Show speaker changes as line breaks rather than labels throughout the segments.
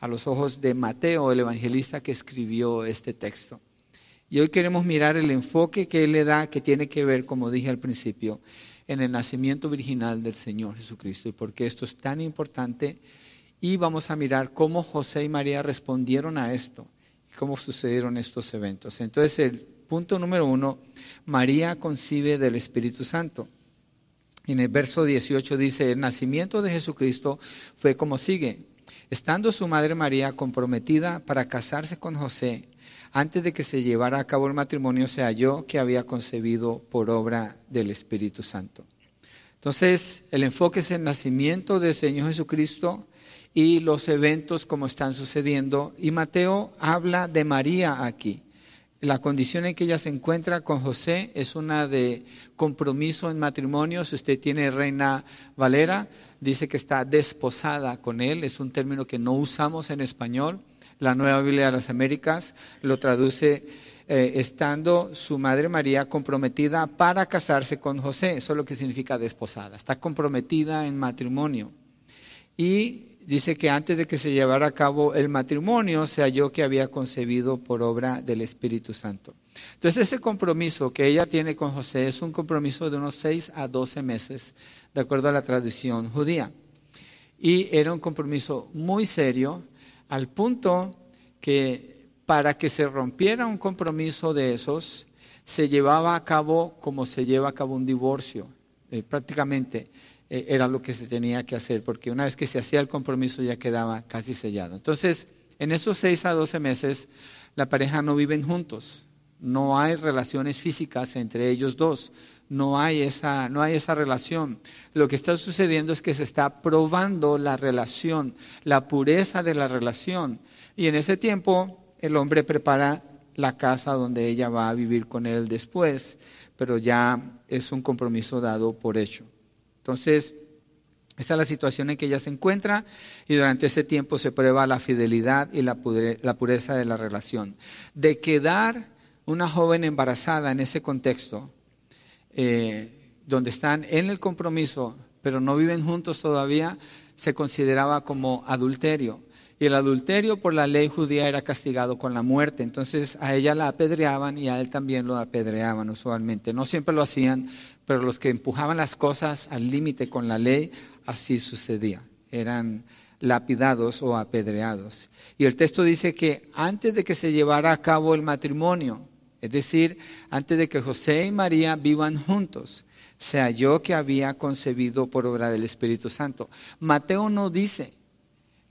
a los ojos de Mateo, el evangelista que escribió este texto. Y hoy queremos mirar el enfoque que él le da, que tiene que ver, como dije al principio, en el nacimiento virginal del Señor Jesucristo y por qué esto es tan importante. Y vamos a mirar cómo José y María respondieron a esto y cómo sucedieron estos eventos. Entonces, el punto número uno, María concibe del Espíritu Santo. En el verso 18 dice, el nacimiento de Jesucristo fue como sigue. Estando su madre María comprometida para casarse con José, antes de que se llevara a cabo el matrimonio, se halló que había concebido por obra del Espíritu Santo. Entonces, el enfoque es el nacimiento del Señor Jesucristo y los eventos como están sucediendo. Y Mateo habla de María aquí. La condición en que ella se encuentra con José es una de compromiso en matrimonio. Si usted tiene Reina Valera, dice que está desposada con él. Es un término que no usamos en español. La Nueva Biblia de las Américas lo traduce eh, estando su madre María comprometida para casarse con José. Eso es lo que significa desposada. Está comprometida en matrimonio. Y dice que antes de que se llevara a cabo el matrimonio, se halló que había concebido por obra del Espíritu Santo. Entonces ese compromiso que ella tiene con José es un compromiso de unos 6 a 12 meses, de acuerdo a la tradición judía. Y era un compromiso muy serio al punto que para que se rompiera un compromiso de esos, se llevaba a cabo como se lleva a cabo un divorcio. Eh, prácticamente eh, era lo que se tenía que hacer, porque una vez que se hacía el compromiso ya quedaba casi sellado. Entonces, en esos seis a doce meses, la pareja no viven juntos, no hay relaciones físicas entre ellos dos, no hay esa, no hay esa relación. Lo que está sucediendo es que se está probando la relación, la pureza de la relación. Y en ese tiempo el hombre prepara la casa donde ella va a vivir con él después, pero ya es un compromiso dado por hecho. Entonces, esa es la situación en que ella se encuentra y durante ese tiempo se prueba la fidelidad y la pureza de la relación. De quedar una joven embarazada en ese contexto, eh, donde están en el compromiso, pero no viven juntos todavía, se consideraba como adulterio. Y el adulterio por la ley judía era castigado con la muerte. Entonces a ella la apedreaban y a él también lo apedreaban usualmente. No siempre lo hacían, pero los que empujaban las cosas al límite con la ley, así sucedía. Eran lapidados o apedreados. Y el texto dice que antes de que se llevara a cabo el matrimonio, es decir, antes de que José y María vivan juntos, se halló que había concebido por obra del Espíritu Santo. Mateo no dice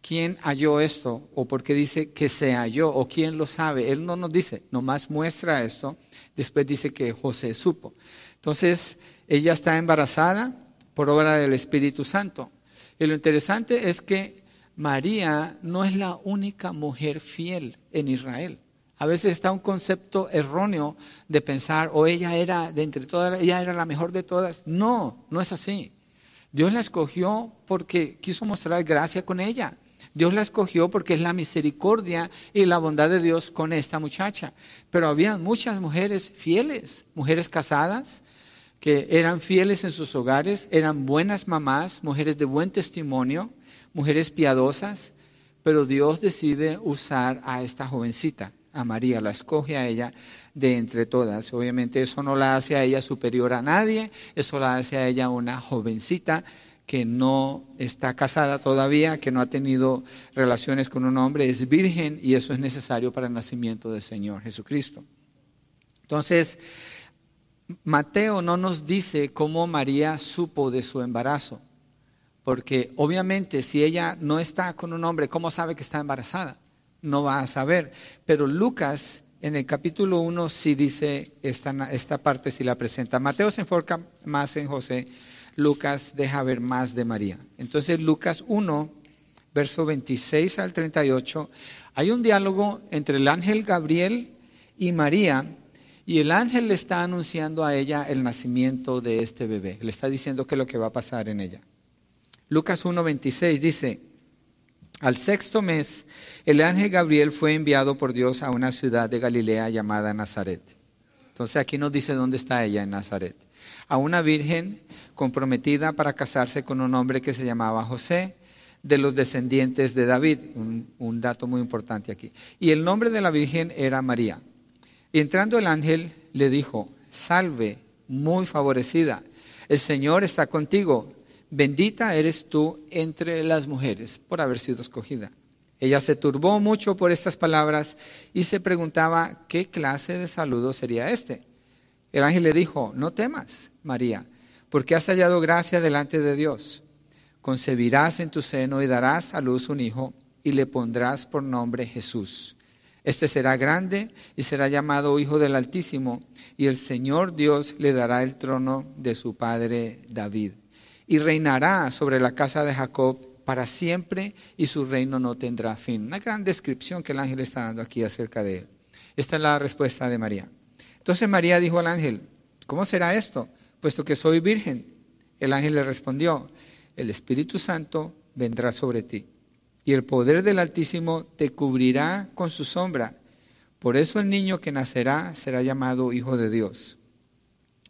quién halló esto o por qué dice que se halló o quién lo sabe. Él no nos dice, nomás muestra esto. Después dice que José supo. Entonces, ella está embarazada por obra del Espíritu Santo. Y lo interesante es que María no es la única mujer fiel en Israel. A veces está un concepto erróneo de pensar, o ella era de entre todas, ella era la mejor de todas. No, no es así. Dios la escogió porque quiso mostrar gracia con ella. Dios la escogió porque es la misericordia y la bondad de Dios con esta muchacha. Pero había muchas mujeres fieles, mujeres casadas, que eran fieles en sus hogares, eran buenas mamás, mujeres de buen testimonio, mujeres piadosas, pero Dios decide usar a esta jovencita a María, la escoge a ella de entre todas. Obviamente eso no la hace a ella superior a nadie, eso la hace a ella una jovencita que no está casada todavía, que no ha tenido relaciones con un hombre, es virgen y eso es necesario para el nacimiento del Señor Jesucristo. Entonces, Mateo no nos dice cómo María supo de su embarazo, porque obviamente si ella no está con un hombre, ¿cómo sabe que está embarazada? no va a saber. Pero Lucas en el capítulo 1 sí dice esta, esta parte, sí la presenta. Mateo se enfoca más en José, Lucas deja ver más de María. Entonces Lucas 1, verso 26 al 38, hay un diálogo entre el ángel Gabriel y María. Y el ángel le está anunciando a ella el nacimiento de este bebé. Le está diciendo qué es lo que va a pasar en ella. Lucas 1.26 dice, al sexto mes, el ángel Gabriel fue enviado por Dios a una ciudad de Galilea llamada Nazaret. Entonces aquí nos dice dónde está ella en Nazaret. A una virgen comprometida para casarse con un hombre que se llamaba José, de los descendientes de David. Un, un, dato muy importante aquí. Y el nombre de la Virgen era María. Y entrando el ángel le dijo, salve, muy favorecida, el Señor está contigo, bendita eres tú entre las mujeres por haber sido escogida. Ella se turbó mucho por estas palabras y se preguntaba qué clase de saludo sería este. El ángel le dijo, no temas, María, porque has hallado gracia delante de Dios. Concebirás en tu seno y darás a luz un hijo y le pondrás por nombre Jesús. Este será grande y será llamado Hijo del Altísimo, y el Señor Dios le dará el trono de su padre David. Y reinará sobre la casa de Jacob para siempre y su reino no tendrá fin. Una gran descripción que el ángel está dando aquí acerca de él. Esta es la respuesta de María. Entonces María dijo al ángel, ¿cómo será esto? Puesto que soy virgen. El ángel le respondió, el Espíritu Santo vendrá sobre ti y el poder del Altísimo te cubrirá con su sombra. Por eso el niño que nacerá será llamado Hijo de Dios.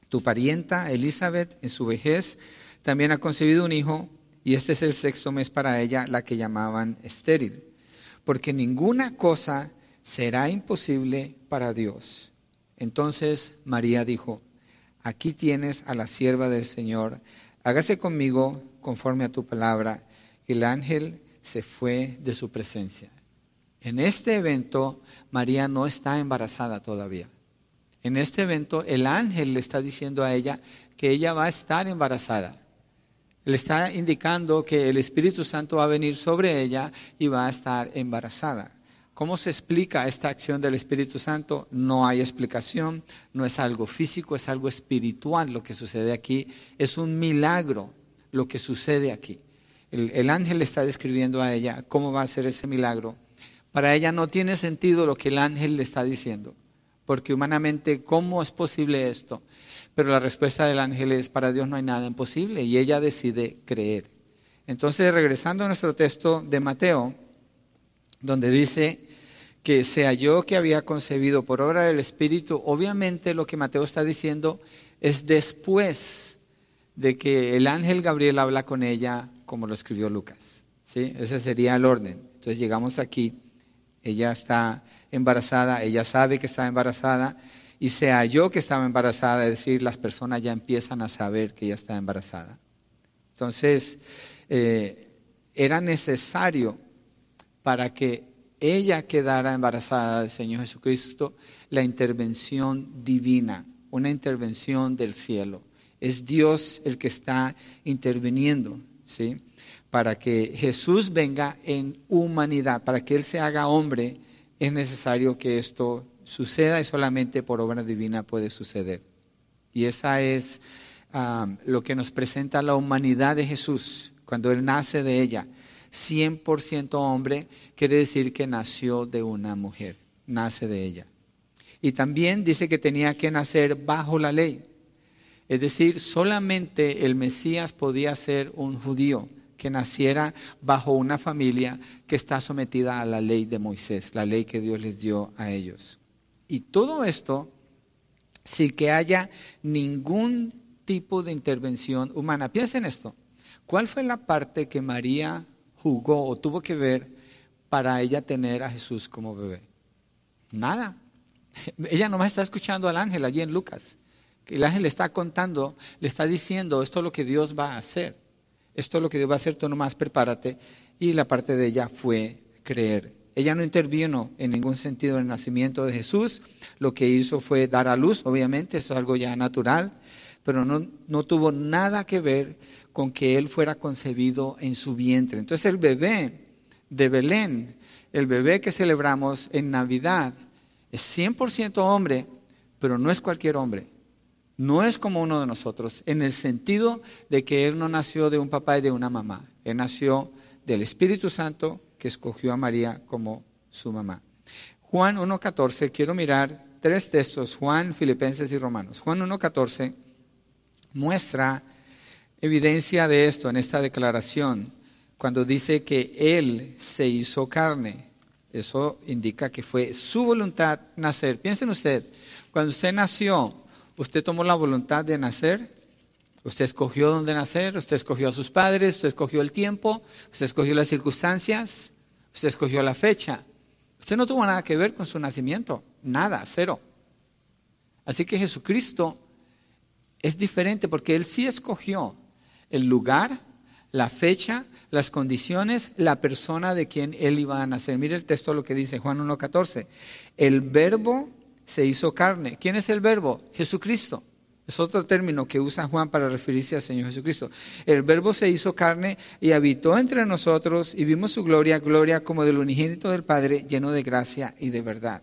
Tu parienta Elizabeth en su vejez también ha concebido un hijo y este es el sexto mes para ella, la que llamaban estéril, porque ninguna cosa será imposible para Dios. Entonces María dijo, aquí tienes a la sierva del Señor, hágase conmigo conforme a tu palabra. El ángel se fue de su presencia. En este evento, María no está embarazada todavía. En este evento, el ángel le está diciendo a ella que ella va a estar embarazada. Le está indicando que el Espíritu Santo va a venir sobre ella y va a estar embarazada. ¿Cómo se explica esta acción del Espíritu Santo? No hay explicación, no es algo físico, es algo espiritual lo que sucede aquí. Es un milagro lo que sucede aquí. El, el ángel está describiendo a ella cómo va a ser ese milagro. Para ella no tiene sentido lo que el ángel le está diciendo, porque humanamente, ¿cómo es posible esto? Pero la respuesta del ángel es, para Dios no hay nada imposible y ella decide creer. Entonces, regresando a nuestro texto de Mateo, donde dice que sea yo que había concebido por obra del Espíritu, obviamente lo que Mateo está diciendo es después de que el ángel Gabriel habla con ella, como lo escribió Lucas. ¿sí? Ese sería el orden. Entonces llegamos aquí, ella está embarazada, ella sabe que está embarazada, y sea yo que estaba embarazada, es decir, las personas ya empiezan a saber que ella está embarazada. Entonces, eh, era necesario para que ella quedara embarazada del Señor Jesucristo la intervención divina, una intervención del cielo. Es Dios el que está interviniendo, ¿sí? Para que Jesús venga en humanidad, para que Él se haga hombre, es necesario que esto suceda y solamente por obra divina puede suceder. Y esa es lo que nos presenta la humanidad de Jesús cuando Él nace de ella. 100% hombre quiere decir que nació de una mujer, nace de ella. Y también dice que tenía que nacer bajo la ley. Es decir, solamente el Mesías podía ser un judío que naciera bajo una familia que está sometida a la ley de Moisés, la ley que Dios les dio a ellos. Y todo esto sin que haya ningún tipo de intervención humana. Piensen esto. ¿Cuál fue la parte que María jugó o tuvo que ver para ella tener a Jesús como bebé? Nada. Ella nomás está escuchando al ángel allí en Lucas. El ángel le está contando, le está diciendo, esto es lo que Dios va a hacer. Esto es lo que Dios va a hacer, tú nomás prepárate. Y la parte de ella fue creer. Ella no intervino en ningún sentido en el nacimiento de Jesús. Lo que hizo fue dar a luz, obviamente, eso es algo ya natural, pero no, no tuvo nada que ver con que él fuera concebido en su vientre. Entonces el bebé de Belén, el bebé que celebramos en Navidad, es 100% hombre, pero no es cualquier hombre. No es como uno de nosotros, en el sentido de que él no nació de un papá y de una mamá. Él nació del Espíritu Santo que escogió a María como su mamá. Juan 1.14, quiero mirar tres textos, Juan, Filipenses y Romanos. Juan 1.14 muestra evidencia de esto en esta declaración, cuando dice que Él se hizo carne. Eso indica que fue su voluntad nacer. Piensen usted, cuando usted nació, ¿usted tomó la voluntad de nacer Usted escogió dónde nacer, usted escogió a sus padres, usted escogió el tiempo, usted escogió las circunstancias, usted escogió la fecha. Usted no tuvo nada que ver con su nacimiento, nada, cero. Así que Jesucristo es diferente porque Él sí escogió el lugar, la fecha, las condiciones, la persona de quien Él iba a nacer. Mire el texto lo que dice Juan 1.14. El verbo se hizo carne. ¿Quién es el verbo? Jesucristo. Es otro término que usa Juan para referirse al Señor Jesucristo. El verbo se hizo carne y habitó entre nosotros y vimos su gloria, gloria como del unigénito del Padre, lleno de gracia y de verdad.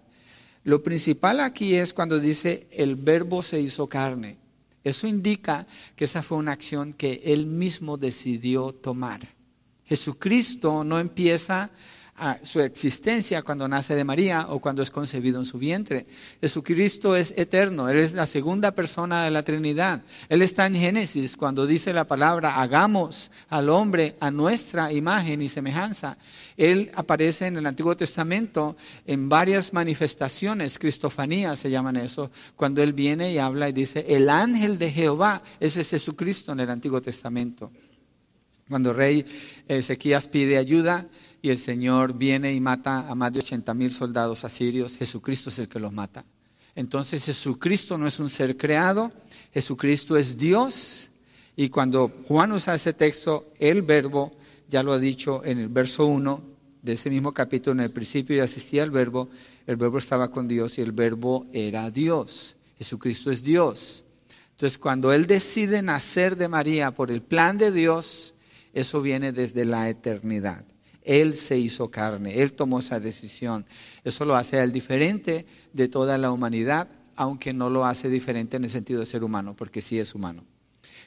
Lo principal aquí es cuando dice el verbo se hizo carne. Eso indica que esa fue una acción que él mismo decidió tomar. Jesucristo no empieza su existencia cuando nace de María o cuando es concebido en su vientre. Jesucristo es eterno, Él es la segunda persona de la Trinidad. Él está en Génesis cuando dice la palabra, hagamos al hombre a nuestra imagen y semejanza. Él aparece en el Antiguo Testamento en varias manifestaciones, cristofanías se llaman eso, cuando Él viene y habla y dice, el ángel de Jehová, ese es Jesucristo en el Antiguo Testamento. Cuando el rey Ezequías pide ayuda, y el Señor viene y mata a más de 80 mil soldados asirios, Jesucristo es el que los mata. Entonces Jesucristo no es un ser creado, Jesucristo es Dios. Y cuando Juan usa ese texto, el verbo, ya lo ha dicho en el verso 1 de ese mismo capítulo, en el principio ya asistía el verbo, el verbo estaba con Dios y el verbo era Dios. Jesucristo es Dios. Entonces cuando Él decide nacer de María por el plan de Dios, eso viene desde la eternidad. Él se hizo carne, Él tomó esa decisión. Eso lo hace a Él diferente de toda la humanidad, aunque no lo hace diferente en el sentido de ser humano, porque sí es humano.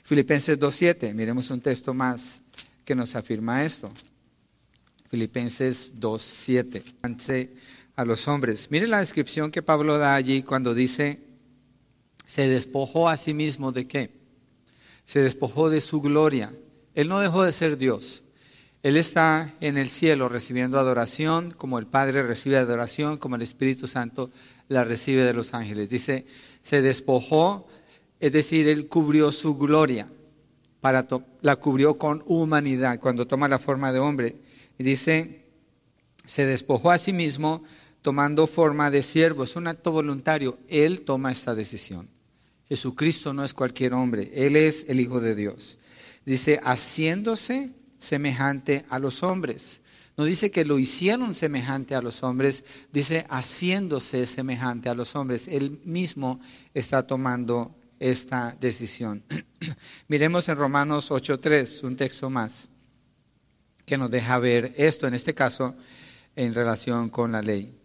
Filipenses 2.7, miremos un texto más que nos afirma esto. Filipenses 2.7, a los hombres. Miren la descripción que Pablo da allí cuando dice, se despojó a sí mismo de qué? Se despojó de su gloria. Él no dejó de ser Dios. Él está en el cielo recibiendo adoración, como el Padre recibe adoración, como el Espíritu Santo la recibe de los ángeles. Dice, se despojó, es decir, Él cubrió su gloria, para la cubrió con humanidad, cuando toma la forma de hombre. Y dice, se despojó a sí mismo tomando forma de siervo. Es un acto voluntario. Él toma esta decisión. Jesucristo no es cualquier hombre, Él es el Hijo de Dios. Dice, haciéndose semejante a los hombres. No dice que lo hicieron semejante a los hombres, dice haciéndose semejante a los hombres. Él mismo está tomando esta decisión. Miremos en Romanos 8.3, un texto más, que nos deja ver esto, en este caso, en relación con la ley.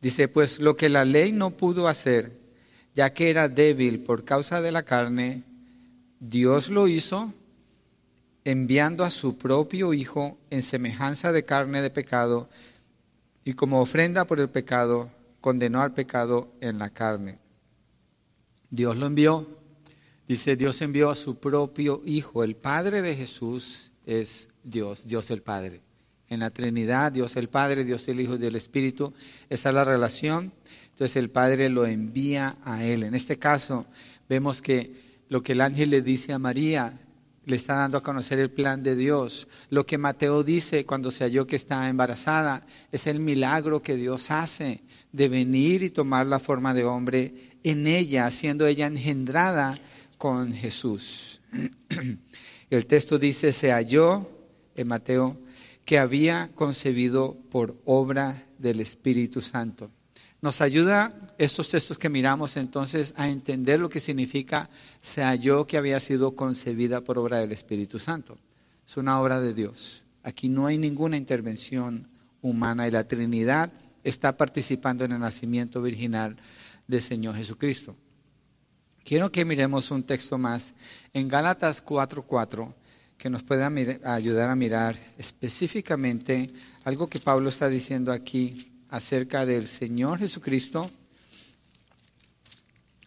Dice, pues lo que la ley no pudo hacer, ya que era débil por causa de la carne, Dios lo hizo enviando a su propio Hijo en semejanza de carne de pecado, y como ofrenda por el pecado, condenó al pecado en la carne. Dios lo envió. Dice, Dios envió a su propio Hijo. El Padre de Jesús es Dios, Dios el Padre. En la Trinidad, Dios el Padre, Dios el Hijo y el Espíritu. Esa es la relación. Entonces el Padre lo envía a Él. En este caso, vemos que lo que el ángel le dice a María le está dando a conocer el plan de Dios. Lo que Mateo dice cuando se halló que está embarazada es el milagro que Dios hace de venir y tomar la forma de hombre en ella, siendo ella engendrada con Jesús. El texto dice, se halló en Mateo que había concebido por obra del Espíritu Santo. Nos ayuda estos textos que miramos entonces a entender lo que significa se halló que había sido concebida por obra del Espíritu Santo. Es una obra de Dios. Aquí no hay ninguna intervención humana y la Trinidad está participando en el nacimiento virginal del Señor Jesucristo. Quiero que miremos un texto más en Gálatas 4:4 que nos pueda ayudar a mirar específicamente algo que Pablo está diciendo aquí acerca del Señor Jesucristo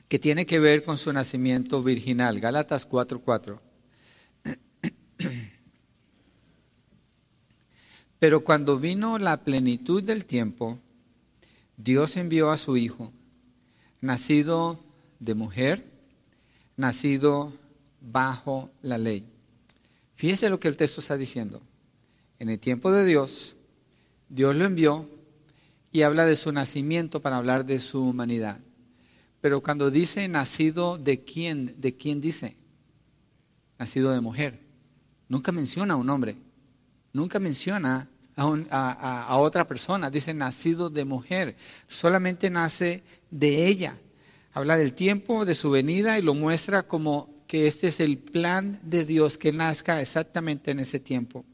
que tiene que ver con su nacimiento virginal. Gálatas 4:4. Pero cuando vino la plenitud del tiempo, Dios envió a su Hijo, nacido de mujer, nacido bajo la ley. Fíjese lo que el texto está diciendo. En el tiempo de Dios, Dios lo envió y habla de su nacimiento para hablar de su humanidad. Pero cuando dice nacido de quién, ¿de quién dice? Nacido de mujer. Nunca menciona a un hombre. Nunca menciona a, a, otra persona. Dice nacido de mujer. Solamente nace de ella. Habla del tiempo, de su venida y lo muestra como que este es el plan de Dios que nazca exactamente en ese tiempo.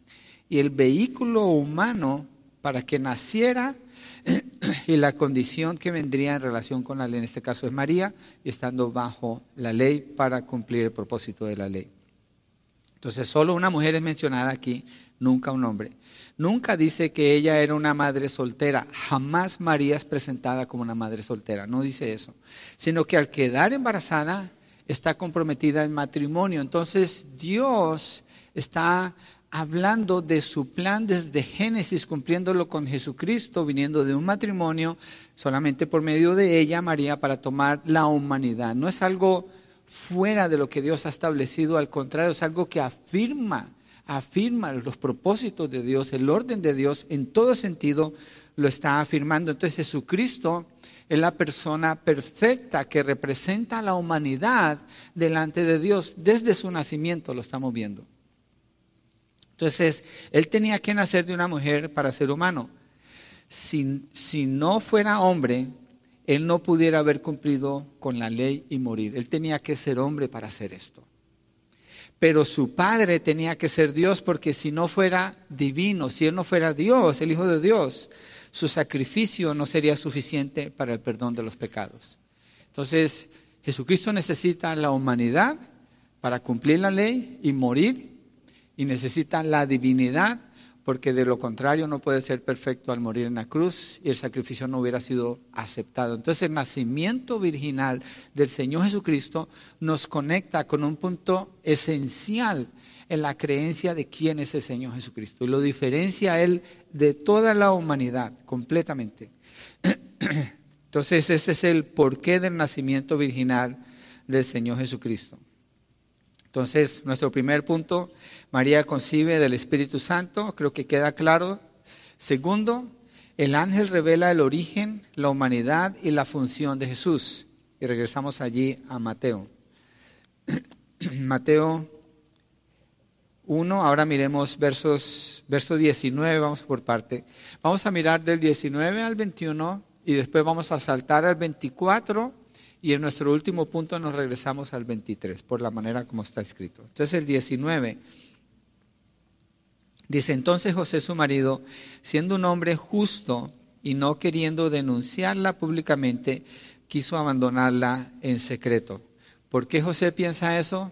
Y el vehículo humano para que naciera y la condición que vendría en relación con la ley, en este caso es María, estando bajo la ley para cumplir el propósito de la ley. Entonces solo una mujer es mencionada aquí, nunca un hombre. Nunca dice que ella era una madre soltera, jamás María es presentada como una madre soltera, no dice eso, sino que al quedar embarazada está comprometida en matrimonio. Entonces Dios está hablando de su plan desde Génesis, cumpliéndolo con Jesucristo, viniendo de un matrimonio, solamente por medio de ella, María, para tomar la humanidad. No es algo fuera de lo que Dios ha establecido, al contrario, es algo que afirma, afirma los propósitos de Dios, el orden de Dios, en todo sentido lo está afirmando. Entonces Jesucristo es la persona perfecta que representa a la humanidad delante de Dios. Desde su nacimiento lo estamos viendo. Entonces, él tenía que nacer de una mujer para ser humano. Si, si no fuera hombre, él no pudiera haber cumplido con la ley y morir. Él tenía que ser hombre para hacer esto. Pero su padre tenía que ser Dios porque si no fuera divino, si él no fuera Dios, el Hijo de Dios, su sacrificio no sería suficiente para el perdón de los pecados. Entonces, Jesucristo necesita la humanidad para cumplir la ley y morir y necesita la divinidad porque de lo contrario no puede ser perfecto al morir en la cruz y el sacrificio no hubiera sido aceptado. Entonces el nacimiento virginal del Señor Jesucristo nos conecta con un punto esencial en la creencia de quién es el Señor Jesucristo y lo diferencia Él de toda la humanidad completamente. Entonces ese es el porqué del nacimiento virginal del Señor Jesucristo. Entonces, nuestro primer punto, María concibe del Espíritu Santo, creo que queda claro. Segundo, el ángel revela el origen, la humanidad y la función de Jesús. Y regresamos allí a Mateo. Mateo 1, ahora miremos versos, verso 19, vamos por parte. Vamos a mirar del 19 al 21 y después vamos a saltar al 24 y en nuestro último punto nos regresamos al 23, por la manera como está escrito. Entonces el 19 dice, entonces José su marido, siendo un hombre justo y no queriendo denunciarla públicamente, quiso abandonarla en secreto. ¿Por qué José piensa eso?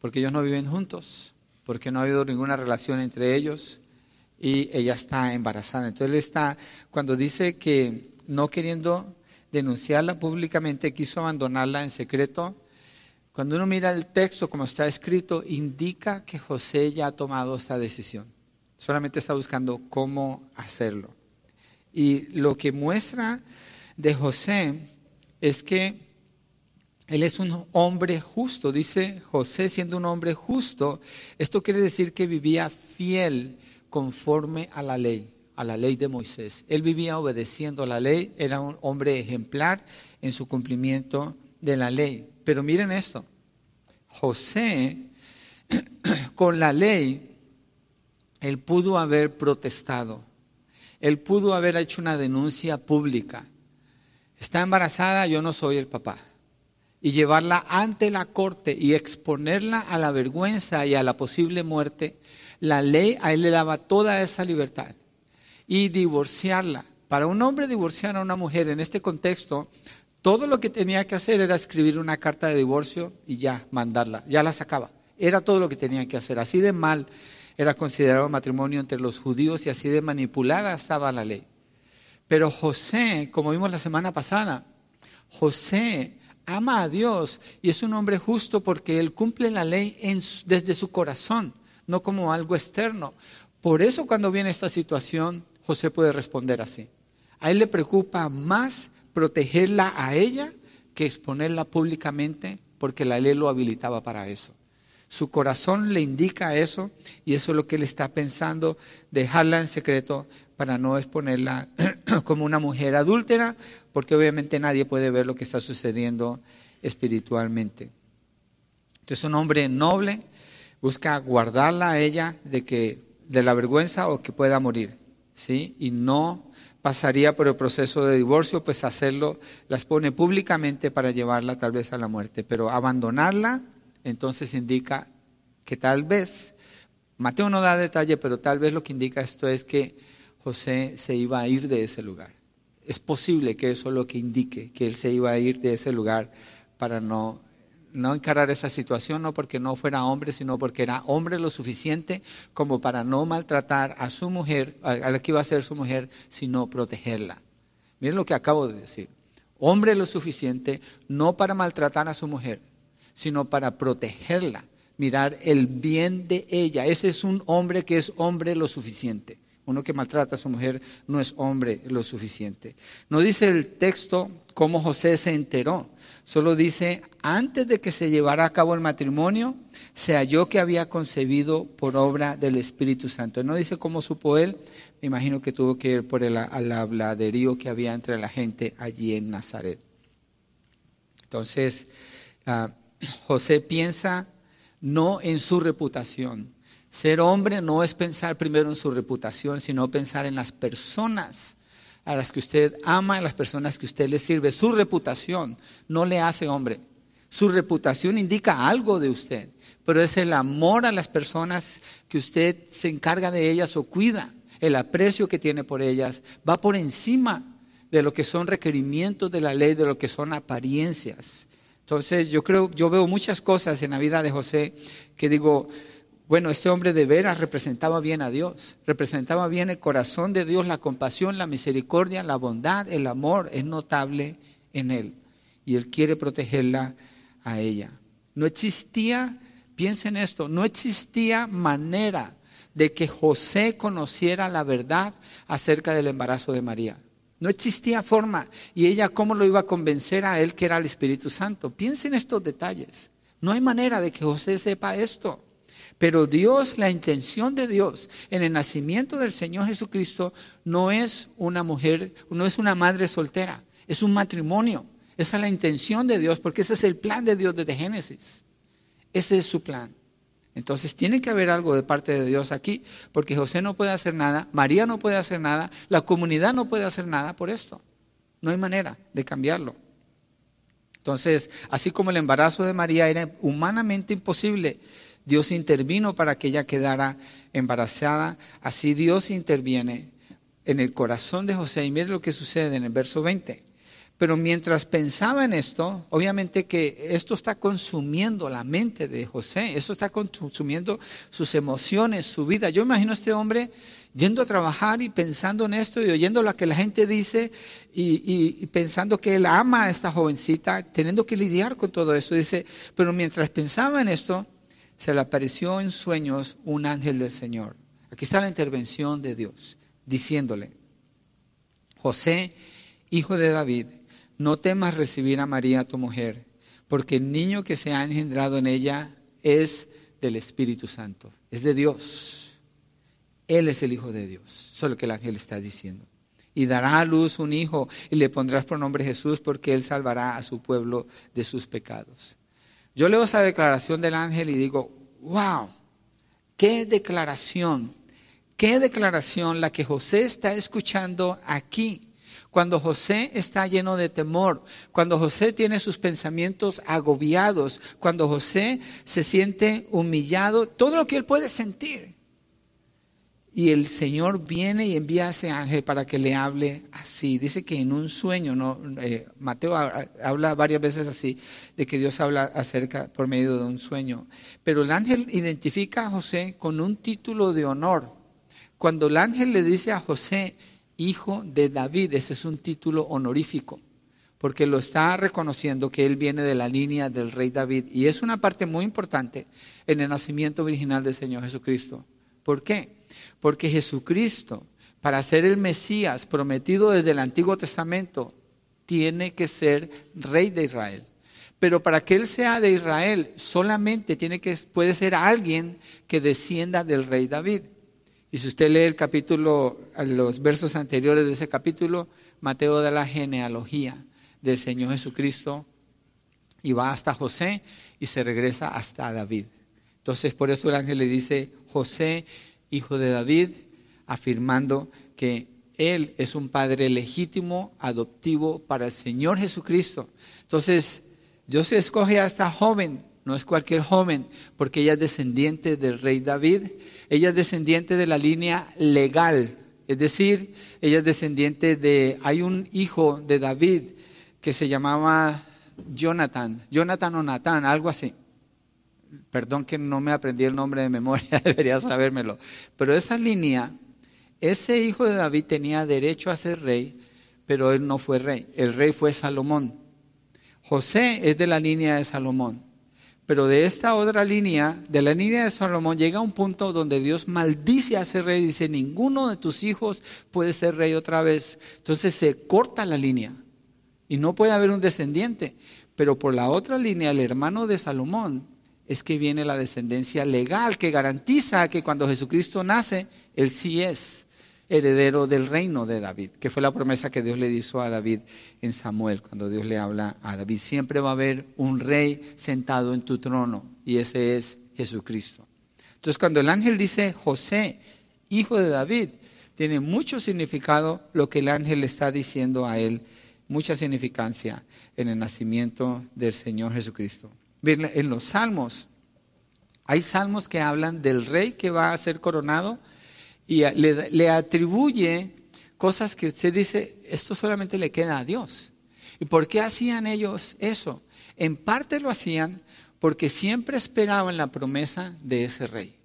Porque ellos no viven juntos, porque no ha habido ninguna relación entre ellos y ella está embarazada. Entonces él está, cuando dice que no queriendo denunciarla públicamente, quiso abandonarla en secreto. Cuando uno mira el texto como está escrito, indica que José ya ha tomado esta decisión. Solamente está buscando cómo hacerlo. Y lo que muestra de José es que él es un hombre justo. Dice José siendo un hombre justo, esto quiere decir que vivía fiel conforme a la ley a la ley de Moisés. Él vivía obedeciendo la ley, era un hombre ejemplar en su cumplimiento de la ley. Pero miren esto, José con la ley, él pudo haber protestado, él pudo haber hecho una denuncia pública. Está embarazada, yo no soy el papá. Y llevarla ante la corte y exponerla a la vergüenza y a la posible muerte, la ley a él le daba toda esa libertad y divorciarla. Para un hombre divorciar a una mujer en este contexto, todo lo que tenía que hacer era escribir una carta de divorcio y ya mandarla, ya la sacaba. Era todo lo que tenía que hacer. Así de mal era considerado matrimonio entre los judíos y así de manipulada estaba la ley. Pero José, como vimos la semana pasada, José ama a Dios y es un hombre justo porque él cumple la ley desde su corazón, no como algo externo. Por eso cuando viene esta situación, José puede responder así. A él le preocupa más protegerla a ella que exponerla públicamente porque la ley lo habilitaba para eso. Su corazón le indica eso y eso es lo que él está pensando, dejarla en secreto para no exponerla como una mujer adúltera, porque obviamente nadie puede ver lo que está sucediendo espiritualmente. Entonces un hombre noble busca guardarla a ella de que de la vergüenza o que pueda morir, ¿sí? Y no pasaría por el proceso de divorcio, pues hacerlo las pone públicamente para llevarla tal vez a la muerte, pero abandonarla entonces indica que tal vez Mateo no da detalle, pero tal vez lo que indica esto es que José se iba a ir de ese lugar. Es posible que eso lo que indique, que él se iba a ir de ese lugar para no no encarar esa situación no porque no fuera hombre, sino porque era hombre lo suficiente como para no maltratar a su mujer, a la que iba a ser su mujer, sino protegerla. Miren lo que acabo de decir. Hombre lo suficiente no para maltratar a su mujer, sino para protegerla, mirar el bien de ella. Ese es un hombre que es hombre lo suficiente. Uno que maltrata a su mujer no es hombre lo suficiente. No dice el texto cómo José se enteró Solo dice, antes de que se llevara a cabo el matrimonio, se halló que había concebido por obra del Espíritu Santo. No dice cómo supo él, me imagino que tuvo que ir por el, habladerío que había entre la gente allí en Nazaret. Entonces, ah, José piensa no en su reputación. Ser hombre no es pensar primero en su reputación, sino pensar en las personas a las que usted ama, a las personas que usted le sirve. Su reputación no le hace hombre. Su reputación indica algo de usted, pero es el amor a las personas que usted se encarga de ellas o cuida, el aprecio que tiene por ellas, va por encima de lo que son requerimientos de la ley, de lo que son apariencias. Entonces yo creo, yo veo muchas cosas en la vida de José que digo, bueno, este hombre de veras representaba bien a Dios, representaba bien el corazón de Dios, la compasión, la misericordia, la bondad, el amor, es notable en él. Y él quiere protegerla a ella. No existía, piensen esto, no existía manera de que José conociera la verdad acerca del embarazo de María. No existía forma. Y ella, ¿cómo lo iba a convencer a él que era el Espíritu Santo? Piensen estos detalles. No hay manera de que José sepa esto. Pero Dios, la intención de Dios en el nacimiento del Señor Jesucristo no es una mujer, no es una madre soltera, es un matrimonio. Esa es la intención de Dios, porque ese es el plan de Dios desde Génesis. Ese es su plan. Entonces tiene que haber algo de parte de Dios aquí, porque José no puede hacer nada, María no puede hacer nada, la comunidad no puede hacer nada por esto. No hay manera de cambiarlo. Entonces, así como el embarazo de María era humanamente imposible, Dios intervino para que ella quedara embarazada. Así Dios interviene en el corazón de José. Y mire lo que sucede en el verso 20. Pero mientras pensaba en esto, obviamente que esto está consumiendo la mente de José, esto está consumiendo sus emociones, su vida. Yo imagino a este hombre yendo a trabajar y pensando en esto y oyendo lo que la gente dice y, y, pensando que él ama a esta jovencita, teniendo que lidiar con todo esto. Dice, pero mientras pensaba en esto, se le apareció en sueños un ángel del Señor. Aquí está la intervención de Dios, diciéndole, José, hijo de David, no temas recibir a María tu mujer, porque el niño que se ha engendrado en ella es del Espíritu Santo, es de Dios. Él es el Hijo de Dios, eso es lo que el ángel está diciendo. Y dará a luz un hijo y le pondrás por nombre Jesús porque él salvará a su pueblo de sus pecados. Yo leo esa declaración del ángel y digo, wow, qué declaración, qué declaración la que José está escuchando aquí. Cuando José está lleno de temor, cuando José tiene sus pensamientos agobiados, cuando José se siente humillado, todo lo que él puede sentir. Y el Señor viene y envía a ese ángel para que le hable así. Dice que en un sueño, no, eh, Mateo habla varias veces así, de que Dios habla acerca por medio de un sueño. Pero el ángel identifica a José con un título de honor. Cuando el ángel le dice a José, hijo de David, ese es un título honorífico, porque lo está reconociendo que él viene de la línea del rey David. Y es una parte muy importante en el nacimiento original del Señor Jesucristo. ¿Por qué? Porque Jesucristo, para ser el Mesías prometido desde el Antiguo Testamento, tiene que ser rey de Israel. Pero para que él sea de Israel, solamente tiene que, puede ser alguien que descienda del rey David. Y si usted lee el capítulo, los versos anteriores de ese capítulo, Mateo da la genealogía del Señor Jesucristo y va hasta José y se regresa hasta David. Entonces, por eso el ángel le dice, José, hijo de David, afirmando que él es un padre legítimo, adoptivo para el Señor Jesucristo. Entonces, Dios escoge a esta joven, no es cualquier joven, porque ella es descendiente del rey David, ella es descendiente de la línea legal, es decir, ella es descendiente de, hay un hijo de David que se llamaba Jonathan, Jonathan o Natán, algo así. Perdón que no me aprendí el nombre de memoria, debería sabérmelo. Pero esa línea, ese hijo de David tenía derecho a ser rey, pero él no fue rey. El rey fue Salomón. José es de la línea de Salomón. Pero de esta otra línea, de la línea de Salomón, llega un punto donde Dios maldice a ese rey y dice, ninguno de tus hijos puede ser rey otra vez. Entonces se corta la línea y no puede haber un descendiente. Pero por la otra línea, el hermano de Salomón, es que viene la descendencia legal que garantiza que cuando Jesucristo nace, él sí es heredero del reino de David, que fue la promesa que Dios le hizo a David en Samuel, cuando Dios le habla a David. Siempre va a haber un rey sentado en tu trono y ese es Jesucristo. Entonces cuando el ángel dice José, hijo de David, tiene mucho significado lo que el ángel le está diciendo a él mucha significancia en el nacimiento del Señor Jesucristo. En los salmos, hay salmos que hablan del rey que va a ser coronado y le, atribuye cosas que usted dice, esto solamente le queda a Dios. ¿Y por qué hacían ellos eso? En parte lo hacían porque siempre esperaban la promesa de ese rey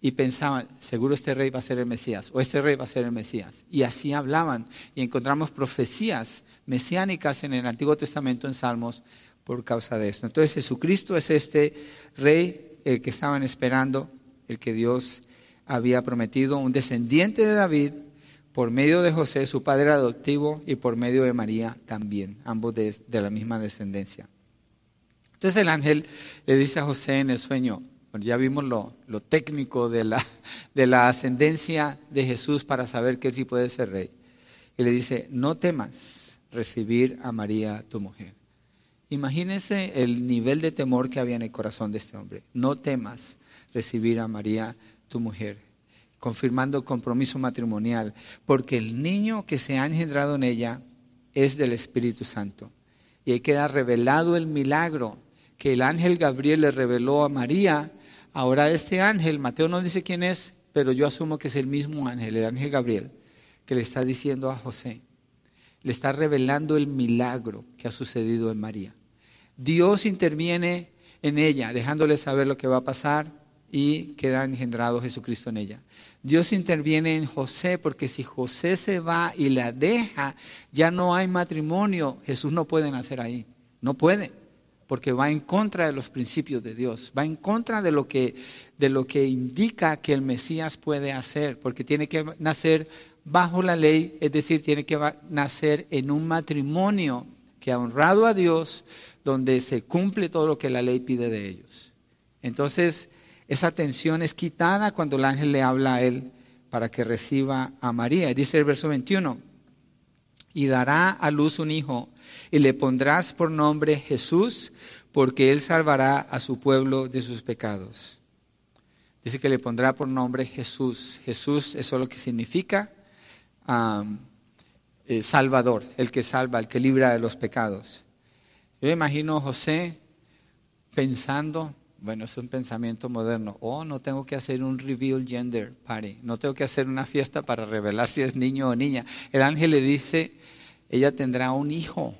y pensaban, seguro este rey va a ser el Mesías o este rey va a ser el Mesías. Y así hablaban y encontramos profecías mesiánicas en el Antiguo Testamento en Salmos por causa de esto. Entonces Jesucristo es este rey el que estaban esperando, el que Dios había prometido, un descendiente de David por medio de José, su padre adoptivo, y por medio de María también, ambos de, la misma descendencia. Entonces el ángel le dice a José en el sueño, ya vimos lo, técnico de la, de la ascendencia de Jesús para saber que él sí puede ser rey. Y le dice, no temas recibir a María tu mujer. Imagínense el nivel de temor que había en el corazón de este hombre. No temas recibir a María tu mujer, confirmando el compromiso matrimonial, porque el niño que se ha engendrado en ella es del Espíritu Santo. Y ahí queda revelado el milagro que el ángel Gabriel le reveló a María Ahora este ángel, Mateo no dice quién es, pero yo asumo que es el mismo ángel, el ángel Gabriel, que le está diciendo a José, le está revelando el milagro que ha sucedido en María. Dios interviene en ella, dejándole saber lo que va a pasar y queda engendrado Jesucristo en ella. Dios interviene en José porque si José se va y la deja, ya no hay matrimonio. Jesús no puede nacer ahí, no puede porque va en contra de los principios de Dios, va en contra de lo que, de lo que indica que el Mesías puede hacer, porque tiene que nacer bajo la ley, es decir, tiene que nacer en un matrimonio que ha honrado a Dios, donde se cumple todo lo que la ley pide de ellos. Entonces, esa tensión es quitada cuando el ángel le habla a él para que reciba a María. Dice el verso 21, y dará a luz un hijo y le pondrás por nombre Jesús, porque él salvará a su pueblo de sus pecados. Dice que le pondrá por nombre Jesús. Jesús, eso es lo que significa eh, Salvador, el que salva, el que libra de los pecados. Yo imagino a José pensando, bueno, es un pensamiento moderno, oh, no tengo que hacer un reveal gender party, no tengo que hacer una fiesta para revelar si es niño o niña. El ángel le dice, ella tendrá un hijo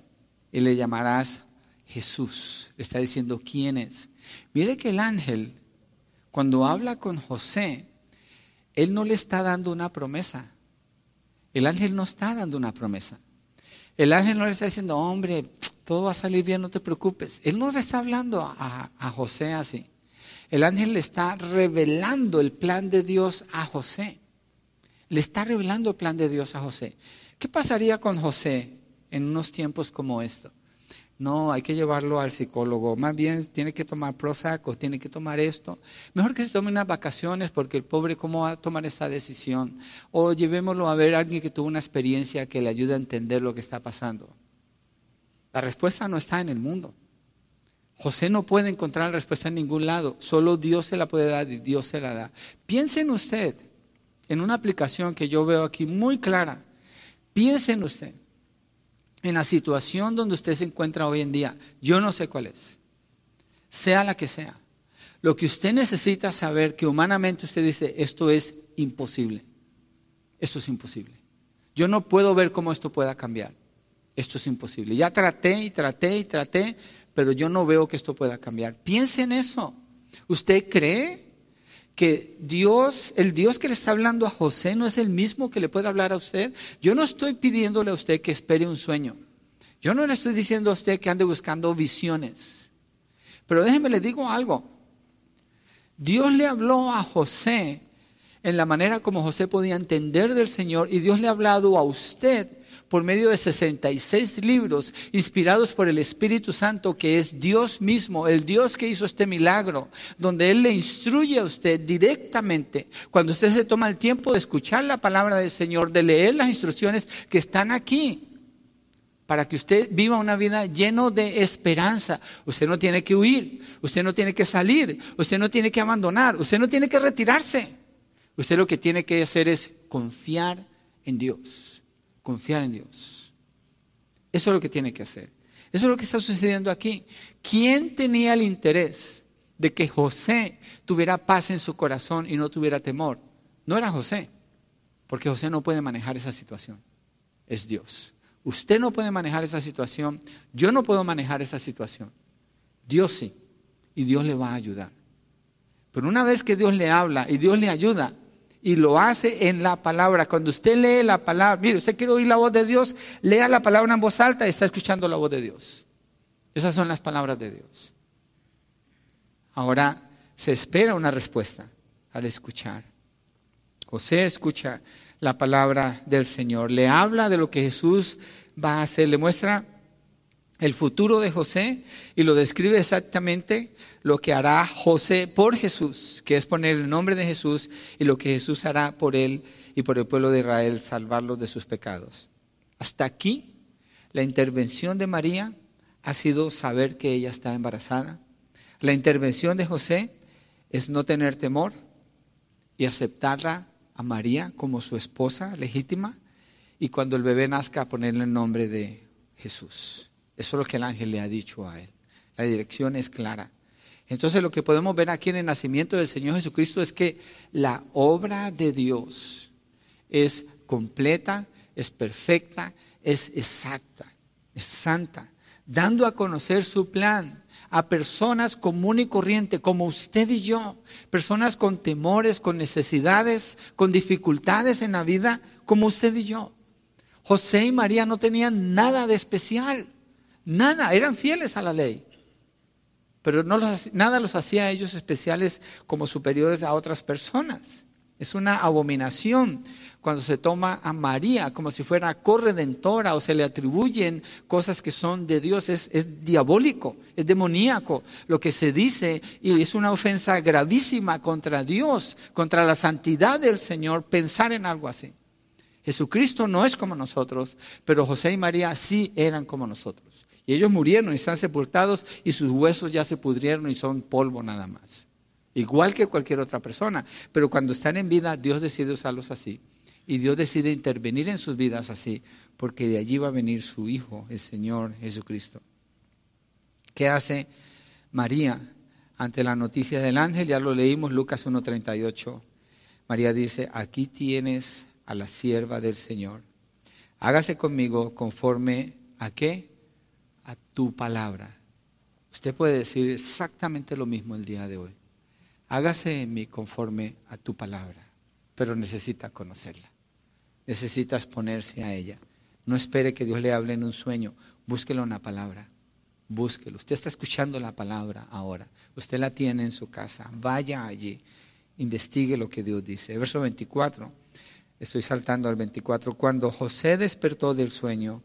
y le llamarás Jesús. Le está diciendo quién es. Mire que el ángel, cuando habla con José, él no le está dando una promesa. El ángel no está dando una promesa. El ángel no le está diciendo, hombre, todo va a salir bien, no te preocupes. Él no le está hablando a, José así. El ángel le está revelando el plan de Dios a José. Le está revelando el plan de Dios a José. ¿Qué pasaría con José en unos tiempos como estos, No, hay que llevarlo al psicólogo. Más bien tiene que tomar Prozac o tiene que tomar esto. Mejor que se tome unas vacaciones porque el pobre cómo va a tomar esa decisión. O llevémoslo a ver a alguien que tuvo una experiencia que le ayude a entender lo que está pasando. La respuesta no está en el mundo. José no puede encontrar la respuesta en ningún lado. Solo Dios se la puede dar y Dios se la da. Piense en usted en una aplicación que yo veo aquí muy clara. Piense en usted en la situación donde usted se encuentra hoy en día, yo no sé cuál es, sea la que sea. Lo que usted necesita saber que humanamente usted dice, esto es imposible, esto es imposible. Yo no puedo ver cómo esto pueda cambiar, esto es imposible. Ya traté y traté y traté, pero yo no veo que esto pueda cambiar. Piense en eso. ¿Usted cree que Dios, el Dios que le está hablando a José no es el mismo que le puede hablar a usted. Yo no estoy pidiéndole a usted que espere un sueño. Yo no le estoy diciendo a usted que ande buscando visiones. Pero déjeme le digo algo. Dios le habló a José en la manera como José podía entender del Señor y Dios le ha hablado a usted por medio de 66 libros inspirados por el Espíritu Santo, que es Dios mismo, el Dios que hizo este milagro, donde Él le instruye a usted directamente, cuando usted se toma el tiempo de escuchar la palabra del Señor, de leer las instrucciones que están aquí, para que usted viva una vida lleno de esperanza. Usted no tiene que huir, usted no tiene que salir, usted no tiene que abandonar, usted no tiene que retirarse. Usted lo que tiene que hacer es confiar en Dios confiar en Dios. Eso es lo que tiene que hacer. Eso es lo que está sucediendo aquí. ¿Quién tenía el interés de que José tuviera paz en su corazón y no tuviera temor? No era José, porque José no puede manejar esa situación. Es Dios. Usted no puede manejar esa situación. Yo no puedo manejar esa situación. Dios sí. Y Dios le va a ayudar. Pero una vez que Dios le habla y Dios le ayuda, y lo hace en la palabra. Cuando usted lee la palabra, mire, usted quiere oír la voz de Dios, lea la palabra en voz alta y está escuchando la voz de Dios. Esas son las palabras de Dios. Ahora se espera una respuesta al escuchar. José escucha la palabra del Señor, le habla de lo que Jesús va a hacer, le muestra el futuro de José y lo describe exactamente lo que hará José por Jesús, que es poner el nombre de Jesús y lo que Jesús hará por él y por el pueblo de Israel, salvarlos de sus pecados. Hasta aquí, la intervención de María ha sido saber que ella está embarazada. La intervención de José es no tener temor y aceptarla a María como su esposa legítima y cuando el bebé nazca ponerle el nombre de Jesús. Eso es lo que el ángel le ha dicho a él. La dirección es clara. Entonces lo que podemos ver aquí en el nacimiento del Señor Jesucristo es que la obra de Dios es completa, es perfecta, es exacta, es santa, dando a conocer su plan a personas común y corriente como usted y yo, personas con temores, con necesidades, con dificultades en la vida como usted y yo. José y María no tenían nada de especial. Nada, eran fieles a la ley. Pero no nada los hacía a ellos especiales como superiores a otras personas. Es una abominación cuando se toma a María como si fuera corredentora o se le atribuyen cosas que son de Dios. Es, es diabólico, es demoníaco lo que se dice y es una ofensa gravísima contra Dios, contra la santidad del Señor, pensar en algo así. Jesucristo no es como nosotros, pero José y María sí eran como nosotros. Y ellos murieron y están sepultados y sus huesos ya se pudrieron y son polvo nada más. Igual que cualquier otra persona. Pero cuando están en vida, Dios decide usarlos así. Y Dios decide intervenir en sus vidas así, porque de allí va a venir su Hijo, el Señor Jesucristo. ¿Qué hace María ante la noticia del ángel? Ya lo leímos, Lucas 1.38. María dice, aquí tienes a la sierva del Señor. Hágase conmigo conforme a qué? A tu palabra. Usted puede decir exactamente lo mismo el día de hoy. Hágase en mí conforme a tu palabra, pero necesita conocerla. Necesitas ponerse a ella. No espere que Dios le hable en un sueño. Búsquelo en la palabra. Búsquelo. Usted está escuchando la palabra ahora. Usted la tiene en su casa. Vaya allí. Investigue lo que Dios dice. Verso 24. Estoy saltando al 24. Cuando José despertó del sueño,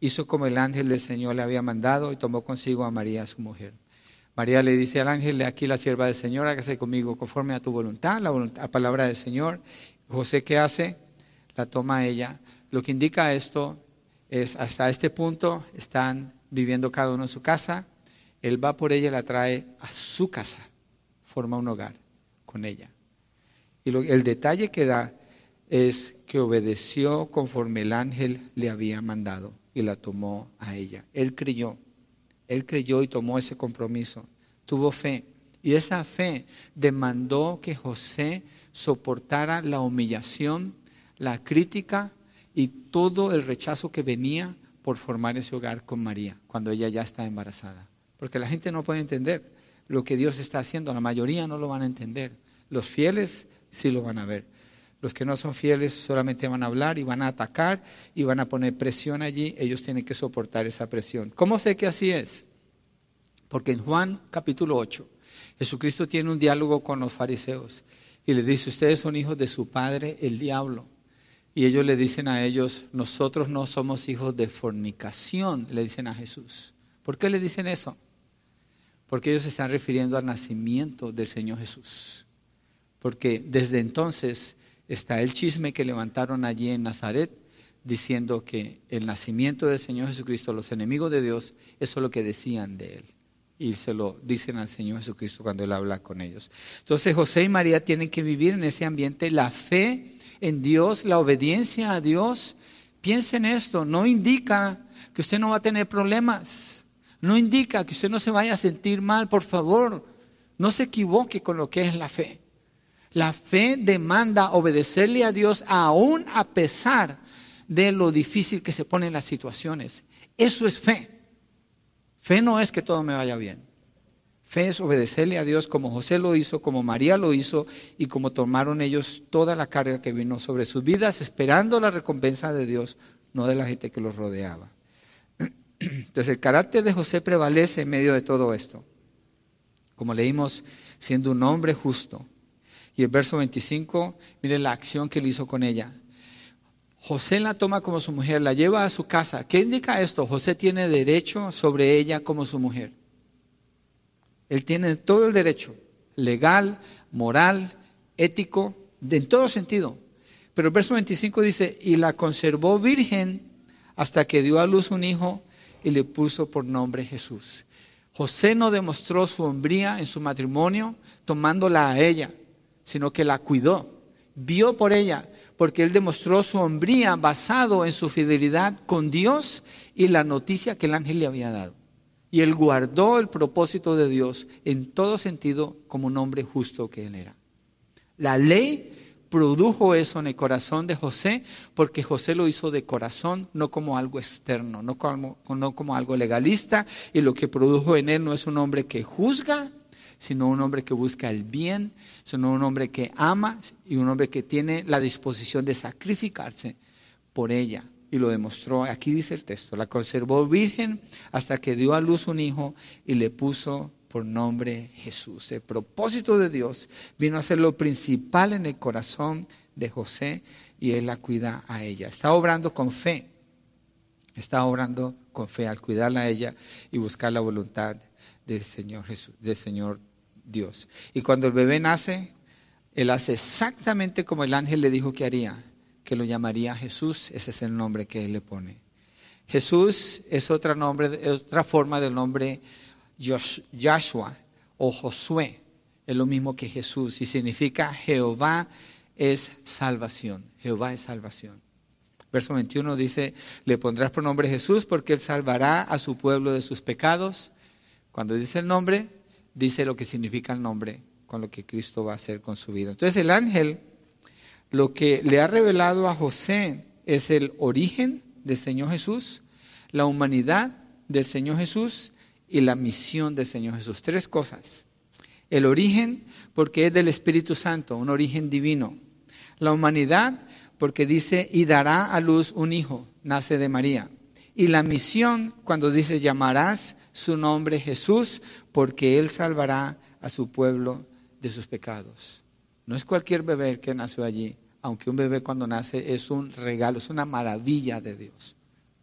hizo como el ángel del Señor le había mandado y tomó consigo a María, su mujer. María le dice al ángel, aquí la sierva del Señor, hágase conmigo conforme a tu voluntad, la, voluntad, la palabra del Señor. José, ¿qué hace? La toma ella. Lo que indica esto es, hasta este punto están viviendo cada uno en su casa, él va por ella y la trae a su casa, forma un hogar con ella. Y el detalle que da es que obedeció conforme el ángel le había mandado y la tomó a ella. Él creyó, él creyó y tomó ese compromiso, tuvo fe. Y esa fe demandó que José soportara la humillación, la crítica y todo el rechazo que venía por formar ese hogar con María cuando ella ya está embarazada. Porque la gente no puede entender lo que Dios está haciendo, la mayoría no lo van a entender. Los fieles sí lo van a ver. Los que no son fieles solamente van a hablar y van a atacar y van a poner presión allí. Ellos tienen que soportar esa presión. ¿Cómo sé que así es? Porque en Juan capítulo 8, Jesucristo tiene un diálogo con los fariseos y le dice, ustedes son hijos de su padre, el diablo. Y ellos le dicen a ellos, nosotros no somos hijos de fornicación, le dicen a Jesús. ¿Por qué le dicen eso? Porque ellos se están refiriendo al nacimiento del Señor Jesús. Porque desde entonces está el chisme que levantaron allí en Nazaret diciendo que el nacimiento del Señor Jesucristo, los enemigos de Dios, eso es lo que decían de él. Y se lo dicen al Señor Jesucristo cuando él habla con ellos. Entonces José y María tienen que vivir en ese ambiente la fe en Dios, la obediencia a Dios. Piensen esto, no indica que usted no va a tener problemas. No indica que usted no se vaya a sentir mal, por favor. No se equivoque con lo que es la fe. La fe demanda obedecerle a Dios aún a pesar de lo difícil que se ponen las situaciones. Eso es fe. Fe no es que todo me vaya bien. Fe es obedecerle a Dios como José lo hizo, como María lo hizo y como tomaron ellos toda la carga que vino sobre sus vidas, esperando la recompensa de Dios, no de la gente que los rodeaba. Entonces el carácter de José prevalece en medio de todo esto. Como leímos, siendo un hombre justo, y el verso 25, mire la acción que él hizo con ella. José la toma como su mujer, la lleva a su casa. ¿Qué indica esto? José tiene derecho sobre ella como su mujer. Él tiene todo el derecho, legal, moral, ético, en todo sentido. Pero el verso 25 dice, y la conservó virgen hasta que dio a luz un hijo y le puso por nombre Jesús. José no demostró su hombría en su matrimonio tomándola a ella sino que la cuidó, vio por ella, porque él demostró su hombría basado en su fidelidad con Dios y la noticia que el ángel le había dado. Y él guardó el propósito de Dios en todo sentido como un hombre justo que él era. La ley produjo eso en el corazón de José, porque José lo hizo de corazón, no como algo externo, no como, no como algo legalista, y lo que produjo en él no es un hombre que juzga, sino un hombre que busca el bien, sino un hombre que ama y un hombre que tiene la disposición de sacrificarse por ella. Y lo demostró, aquí dice el texto, la conservó virgen hasta que dio a luz un hijo y le puso por nombre Jesús. El propósito de Dios vino a ser lo principal en el corazón de José y él la cuida a ella. Está obrando con fe, está obrando con fe al cuidarla a ella y buscar la voluntad del Señor Jesús, del Señor Dios. Y cuando el bebé nace, él hace exactamente como el ángel le dijo que haría, que lo llamaría Jesús, ese es el nombre que él le pone. Jesús es otra, nombre, otra forma del nombre Joshua o Josué, es lo mismo que Jesús y significa Jehová es salvación, Jehová es salvación. Verso 21 dice, le pondrás por nombre Jesús porque él salvará a su pueblo de sus pecados. Cuando dice el nombre, dice lo que significa el nombre con lo que Cristo va a hacer con su vida. Entonces el ángel lo que le ha revelado a José es el origen del Señor Jesús, la humanidad del Señor Jesús y la misión del Señor Jesús. Tres cosas. El origen porque es del Espíritu Santo, un origen divino. La humanidad porque dice y dará a luz un hijo, nace de María. Y la misión cuando dice llamarás su nombre Jesús, porque Él salvará a su pueblo de sus pecados. No es cualquier bebé que nació allí, aunque un bebé cuando nace es un regalo, es una maravilla de Dios.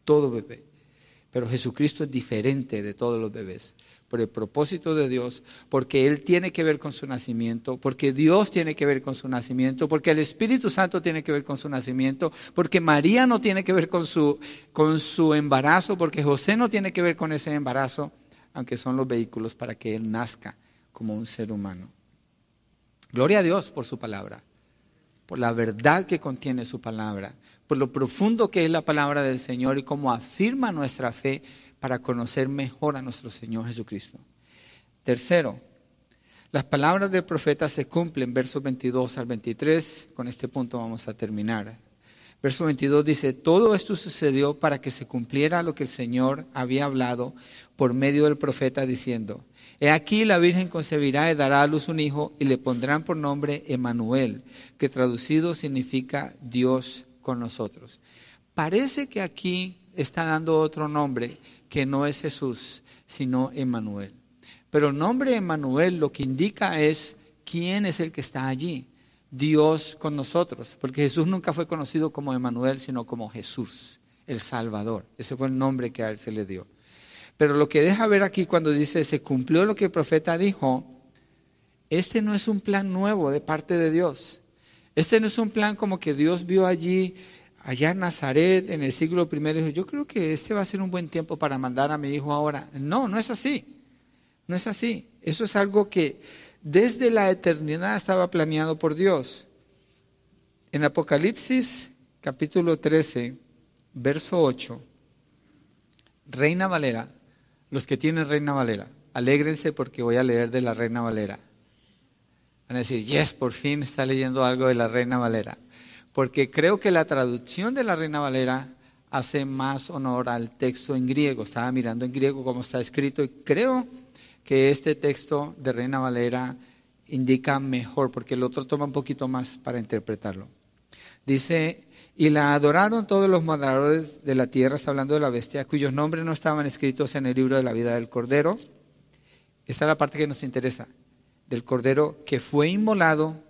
Todo bebé. Pero Jesucristo es diferente de todos los bebés por el propósito de Dios, porque Él tiene que ver con su nacimiento, porque Dios tiene que ver con su nacimiento, porque el Espíritu Santo tiene que ver con su nacimiento, porque María no tiene que ver con su, con su embarazo, porque José no tiene que ver con ese embarazo, aunque son los vehículos para que Él nazca como un ser humano. Gloria a Dios por su palabra, por la verdad que contiene su palabra, por lo profundo que es la palabra del Señor y cómo afirma nuestra fe para conocer mejor a nuestro Señor Jesucristo. Tercero, las palabras del profeta se cumplen, versos 22 al 23. Con este punto vamos a terminar. Verso 22 dice, todo esto sucedió para que se cumpliera lo que el Señor había hablado por medio del profeta diciendo, He aquí la Virgen concebirá y dará a luz un hijo y le pondrán por nombre Emanuel, que traducido significa Dios con nosotros. Parece que aquí está dando otro nombre que no es Jesús, sino Emanuel. Pero el nombre Emanuel lo que indica es quién es el que está allí. Dios con nosotros, porque Jesús nunca fue conocido como Emanuel, sino como Jesús, el Salvador. Ese fue el nombre que a él se le dio. Pero lo que deja ver aquí cuando dice se cumplió lo que el profeta dijo, este no es un plan nuevo de parte de Dios. Este no es un plan como que Dios vio allí allá en Nazaret en el siglo I, dijo, yo creo que este va a ser un buen tiempo para mandar a mi hijo ahora. No, no es así. No es así. Eso es algo que desde la eternidad estaba planeado por Dios. En Apocalipsis capítulo 13, verso 8, Reina Valera, los que tienen Reina Valera, alégrense porque voy a leer de la Reina Valera. Van a decir, yes, por fin está leyendo algo de la Reina Valera porque creo que la traducción de la Reina Valera hace más honor al texto en griego. Estaba mirando en griego cómo está escrito y creo que este texto de Reina Valera indica mejor, porque el otro toma un poquito más para interpretarlo. Dice, y la adoraron todos los moradores de la tierra, está hablando de la bestia, cuyos nombres no estaban escritos en el libro de la vida del Cordero. Esta es la parte que nos interesa, del Cordero que fue inmolado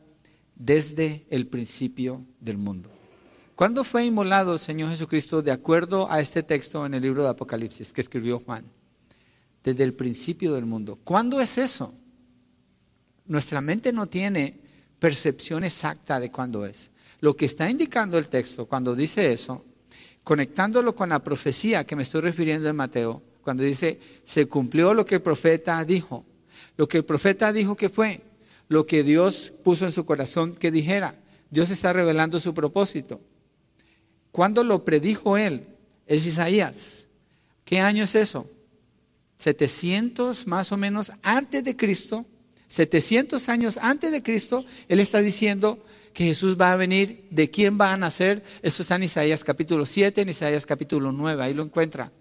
desde el principio del mundo. ¿Cuándo fue inmolado el Señor Jesucristo de acuerdo a este texto en el libro de Apocalipsis que escribió Juan? Desde el principio del mundo. ¿Cuándo es eso? Nuestra mente no tiene percepción exacta de cuándo es. Lo que está indicando el texto cuando dice eso, conectándolo con la profecía que me estoy refiriendo en Mateo, cuando dice, se cumplió lo que el profeta dijo. Lo que el profeta dijo que fue, lo que Dios puso en su corazón que dijera. Dios está revelando su propósito. ¿Cuándo lo predijo él? Es Isaías. ¿Qué año es eso? 700 más o menos antes de Cristo. 700 años antes de Cristo, él está diciendo que Jesús va a venir. ¿De quién va a nacer? Eso está en Isaías capítulo 7, en Isaías capítulo 9. Ahí lo encuentra.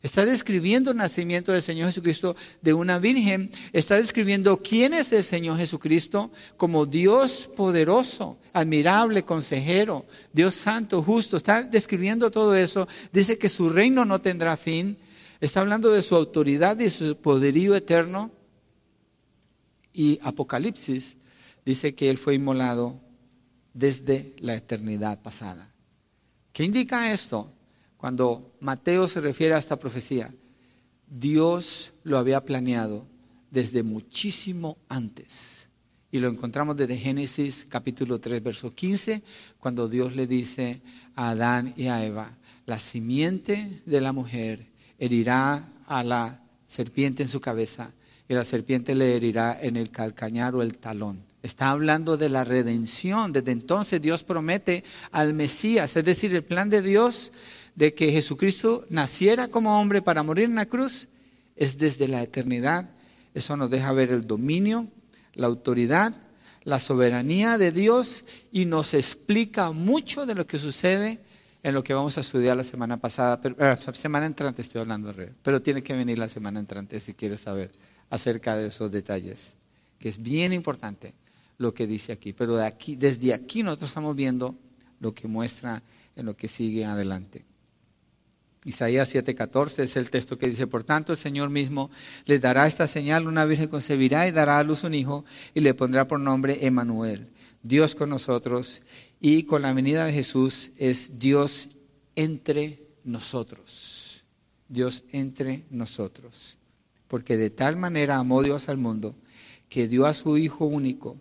Está describiendo el nacimiento del Señor Jesucristo de una virgen. Está describiendo quién es el Señor Jesucristo como Dios poderoso, admirable, consejero, Dios santo, justo. Está describiendo todo eso. Dice que su reino no tendrá fin. Está hablando de su autoridad y su poderío eterno. Y Apocalipsis dice que Él fue inmolado desde la eternidad pasada. ¿Qué indica esto? Cuando Mateo se refiere a esta profecía, Dios lo había planeado desde muchísimo antes. Y lo encontramos desde Génesis capítulo 3, verso 15, cuando Dios le dice a Adán y a Eva, la simiente de la mujer herirá a la serpiente en su cabeza y la serpiente le herirá en el calcañar o el talón. Está hablando de la redención. Desde entonces Dios promete al Mesías, es decir, el plan de Dios de que Jesucristo naciera como hombre para morir en la cruz es desde la eternidad. Eso nos deja ver el dominio, la autoridad, la soberanía de Dios y nos explica mucho de lo que sucede en lo que vamos a estudiar la semana pasada, pero, la eh, semana entrante estoy hablando, pero tiene que venir la semana entrante si quieres saber acerca de esos detalles, que es bien importante lo que dice aquí. Pero aquí, desde aquí nosotros estamos viendo lo que muestra en lo que sigue adelante. Isaías 7:14 es el texto que dice, por tanto el Señor mismo les dará esta señal, una virgen concebirá y dará a luz un hijo y le pondrá por nombre Emanuel, Dios con nosotros, y con la venida de Jesús es Dios entre nosotros. Dios entre nosotros. Porque de tal manera amó Dios al mundo que dio a su Hijo único.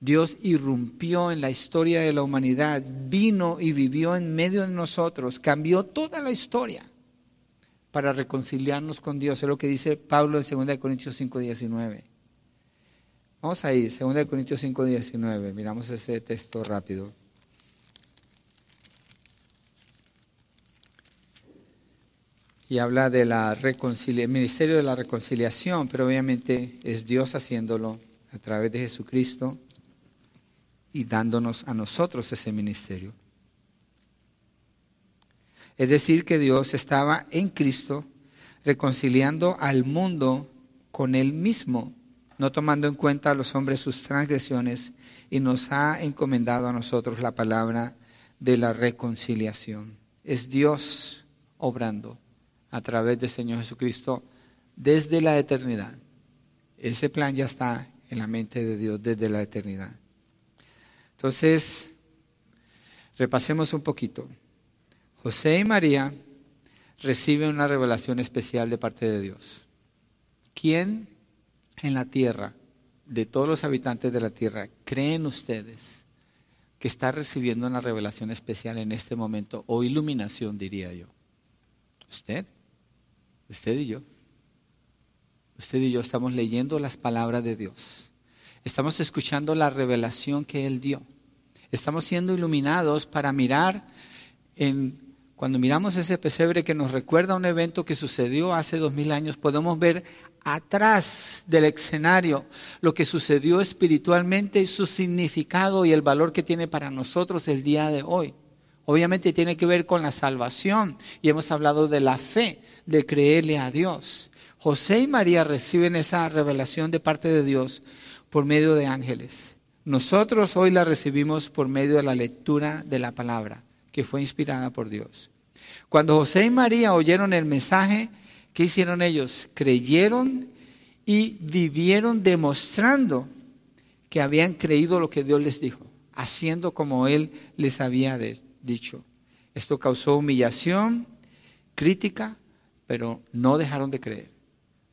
Dios irrumpió en la historia de la humanidad, vino y vivió en medio de nosotros, cambió toda la historia para reconciliarnos con Dios. Es lo que dice Pablo en 2 Corintios 5, 19. Vamos ahí, 2 Corintios 5, 19. Miramos ese texto rápido. Y habla del ministerio de la reconciliación, pero obviamente es Dios haciéndolo a través de Jesucristo y dándonos a nosotros ese ministerio. Es decir, que Dios estaba en Cristo reconciliando al mundo con Él mismo, no tomando en cuenta a los hombres sus transgresiones, y nos ha encomendado a nosotros la palabra de la reconciliación. Es Dios obrando a través del Señor Jesucristo desde la eternidad. Ese plan ya está en la mente de Dios desde la eternidad. Entonces, repasemos un poquito. José y María reciben una revelación especial de parte de Dios. ¿Quién en la tierra, de todos los habitantes de la tierra, creen ustedes que está recibiendo una revelación especial en este momento o iluminación, diría yo? Usted, usted y yo. Usted y yo estamos leyendo las palabras de Dios. Estamos escuchando la revelación que Él dio. Estamos siendo iluminados para mirar cuando miramos ese pesebre que nos recuerda un evento que sucedió hace dos mil años, podemos ver atrás del escenario lo que sucedió espiritualmente su significado y el valor que tiene para nosotros el día de hoy. Obviamente tiene que ver con la salvación y hemos hablado de la fe, de creerle a Dios. José y María reciben esa revelación de parte de Dios por medio de ángeles. Nosotros hoy la recibimos por medio de la lectura de la palabra que fue inspirada por Dios. Cuando José y María oyeron el mensaje, ¿qué hicieron ellos? Creyeron y vivieron demostrando que habían creído lo que Dios les dijo, haciendo como Él les había dicho. Esto causó humillación, crítica, pero no dejaron de creer,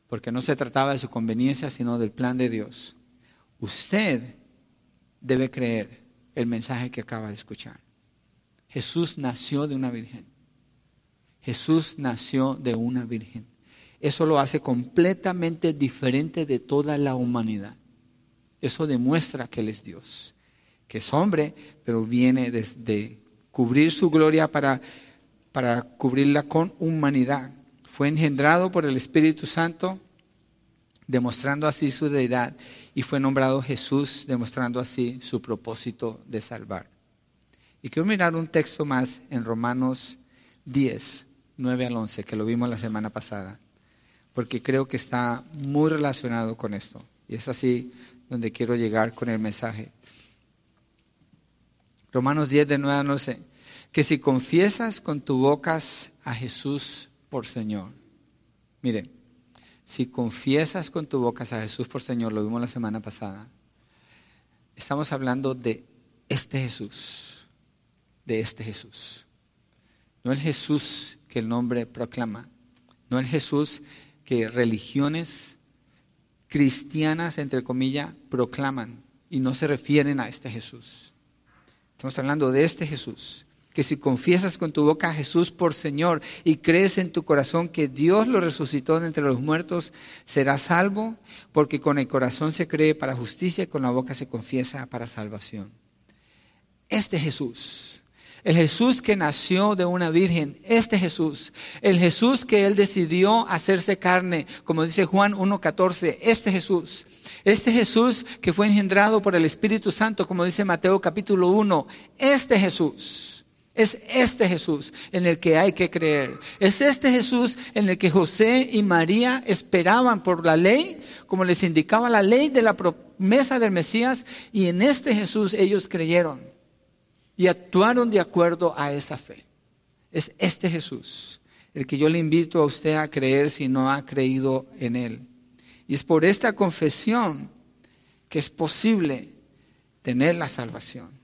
porque no se trataba de su conveniencia, sino del plan de Dios. Usted debe creer el mensaje que acaba de escuchar. Jesús nació de una virgen. Jesús nació de una virgen. Eso lo hace completamente diferente de toda la humanidad. Eso demuestra que Él es Dios, que es hombre, pero viene desde cubrir su gloria para, para cubrirla con humanidad. Fue engendrado por el Espíritu Santo, demostrando así su deidad, y fue nombrado Jesús, demostrando así su propósito de salvar. Y quiero mirar un texto más en Romanos 10, 9 al 11, que lo vimos la semana pasada, porque creo que está muy relacionado con esto. Y es así donde quiero llegar con el mensaje. Romanos 10, de 9 al 11, que si confiesas con tu boca a Jesús por Señor, mire, si confiesas con tu boca a Jesús por Señor, lo vimos la semana pasada, estamos hablando de este Jesús de este Jesús. No el Jesús que el nombre proclama, no el Jesús que religiones cristianas, entre comillas, proclaman y no se refieren a este Jesús. Estamos hablando de este Jesús, que si confiesas con tu boca a Jesús por Señor y crees en tu corazón que Dios lo resucitó de entre los muertos, serás salvo, porque con el corazón se cree para justicia y con la boca se confiesa para salvación. Este Jesús el Jesús que nació de una virgen, este Jesús, el Jesús que Él decidió hacerse carne, como dice Juan 1.14, este Jesús, este Jesús que fue engendrado por el Espíritu Santo, como dice Mateo capítulo 1, este Jesús. Es este Jesús en el que hay que creer. Es este Jesús en el que José y María esperaban por la ley, como les indicaba la ley de la promesa del Mesías, y en este Jesús ellos creyeron y actuaron de acuerdo a esa fe. Es este Jesús el que yo le invito a usted a creer si no ha creído en Él. Y es por esta confesión que es posible tener la salvación.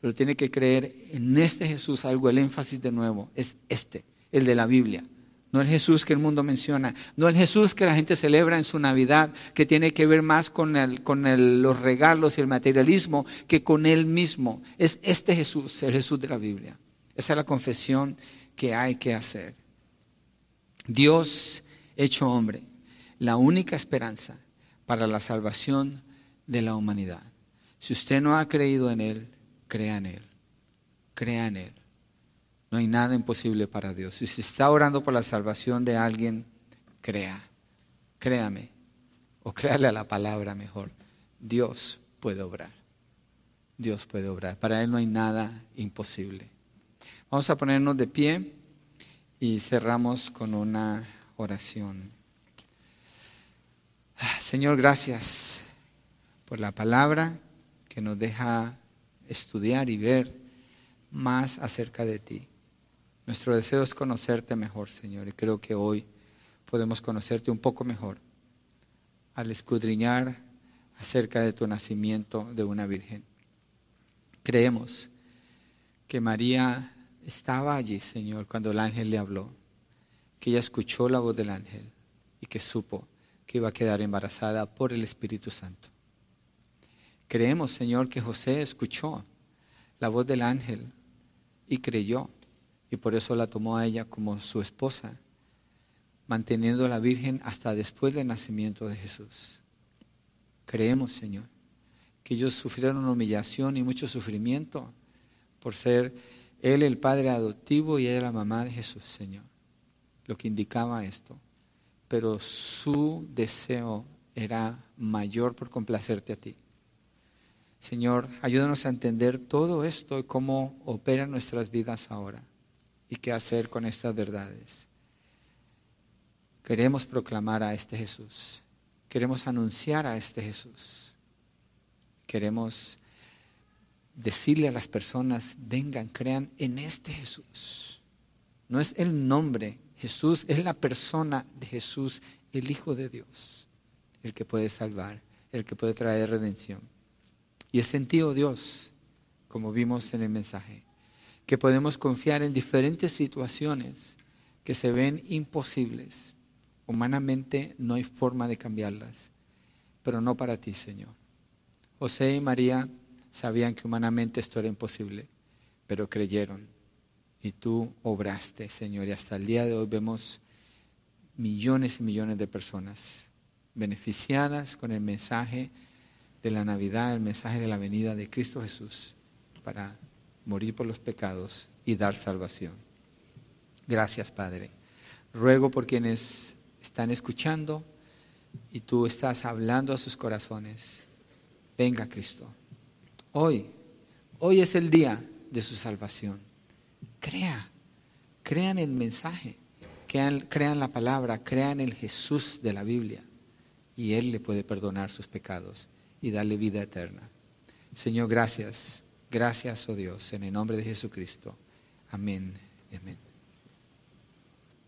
Pero tiene que creer en este Jesús, algo el énfasis de nuevo, es este, el de la Biblia, No el Jesús que el mundo menciona, no el Jesús que la gente celebra en su Navidad, que tiene que ver más con, con los regalos y el materialismo que con Él mismo. Es este Jesús, el Jesús de la Biblia. Esa es la confesión que hay que hacer. Dios hecho hombre, la única esperanza para la salvación de la humanidad. Si usted no ha creído en Él, crea en Él. Crea en Él. No hay nada imposible para Dios. Si se está orando por la salvación de alguien, crea, créame, o créale a la palabra mejor. Dios puede obrar. Dios puede obrar. Para Él no hay nada imposible. Vamos a ponernos de pie y cerramos con una oración. Señor, gracias por la palabra que nos deja estudiar y ver más acerca de ti. Nuestro deseo es conocerte mejor, Señor, y creo que hoy podemos conocerte un poco mejor al escudriñar acerca de tu nacimiento de una virgen. Creemos que María estaba allí, Señor, cuando el ángel le habló, que ella escuchó la voz del ángel y que supo que iba a quedar embarazada por el Espíritu Santo. Creemos, Señor, que José escuchó la voz del ángel y creyó y por eso la tomó a ella como su esposa, manteniendo a la Virgen hasta después del nacimiento de Jesús. Creemos, Señor, que ellos sufrieron humillación y mucho sufrimiento por ser Él el Padre adoptivo y ella la mamá de Jesús, Señor. Lo que indicaba esto. Pero su deseo era mayor por complacerte a ti. Señor, ayúdanos a entender todo esto y cómo operan nuestras vidas ahora y qué hacer con estas verdades. Queremos proclamar a este Jesús. Queremos anunciar a este Jesús. Queremos decirle a las personas, vengan, crean en este Jesús. No es el nombre, Jesús es la persona de Jesús, el Hijo de Dios, el que puede salvar, el que puede traer redención. Y es sentido Dios, como vimos en el mensaje que podemos confiar en diferentes situaciones que se ven imposibles. Humanamente no hay forma de cambiarlas, pero no para ti, Señor. José y María sabían que humanamente esto era imposible, pero creyeron. Y tú obraste, Señor. Y hasta el día de hoy vemos millones y millones de personas beneficiadas con el mensaje de la Navidad, el mensaje de la venida de Cristo Jesús para morir por los pecados y dar salvación. Gracias, Padre. Ruego por quienes están escuchando y tú estás hablando a sus corazones. Venga, Cristo. Hoy, hoy es el día de su salvación. Crea, crean el mensaje, crean, crean la palabra, crean el Jesús de la Biblia y Él le puede perdonar sus pecados y darle vida eterna. Señor, gracias Gracias, oh Dios, en el nombre de Jesucristo. Amén. Amén.